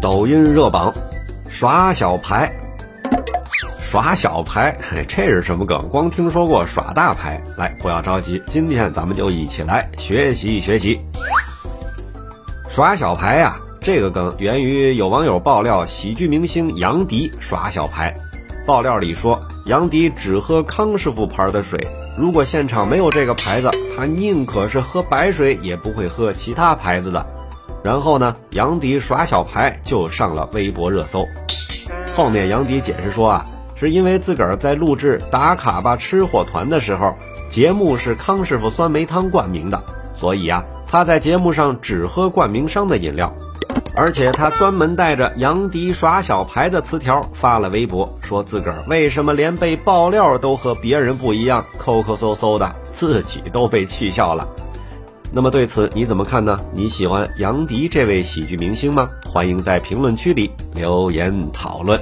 抖音热榜，耍小牌。耍小牌，嘿，这是什么梗？光听说过耍大牌。来，不要着急，今天咱们就一起来学习学习。耍小牌呀，这个梗源于有网友爆料，喜剧明星杨迪耍小牌。爆料里说，杨迪只喝康师傅牌的水，如果现场没有这个牌子，他宁可是喝白水，也不会喝其他牌子的。然后呢，杨迪耍小牌就上了微博热搜。后面杨迪解释说啊。是因为自个儿在录制《打卡吧吃货团》的时候，节目是康师傅酸梅汤冠名的，所以啊，他在节目上只喝冠名商的饮料，而且他专门带着杨迪耍小牌的词条发了微博，说自个儿为什么连被爆料都和别人不一样，抠抠搜搜的，自己都被气笑了。那么对此你怎么看呢？你喜欢杨迪这位喜剧明星吗？欢迎在评论区里留言讨论。